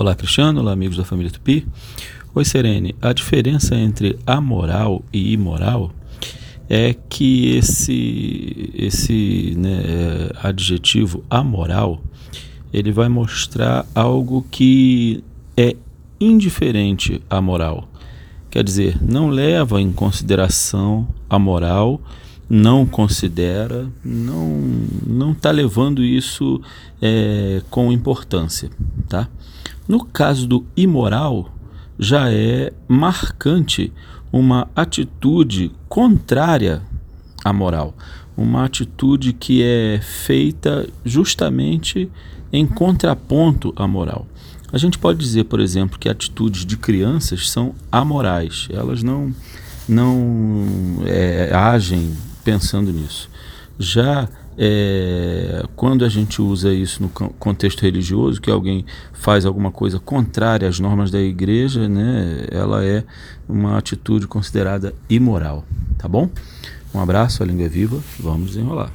Olá, Cristiano. Olá, amigos da família Tupi. Oi, Serene. A diferença entre amoral e imoral é que esse, esse né, adjetivo amoral ele vai mostrar algo que é indiferente à moral. Quer dizer, não leva em consideração a moral não considera, não não está levando isso é, com importância, tá? No caso do imoral, já é marcante uma atitude contrária à moral, uma atitude que é feita justamente em contraponto à moral. A gente pode dizer, por exemplo, que atitudes de crianças são amorais, elas não não é, agem pensando nisso. Já é, quando a gente usa isso no contexto religioso, que alguém faz alguma coisa contrária às normas da igreja, né, ela é uma atitude considerada imoral, tá bom? Um abraço, a língua é viva, vamos desenrolar.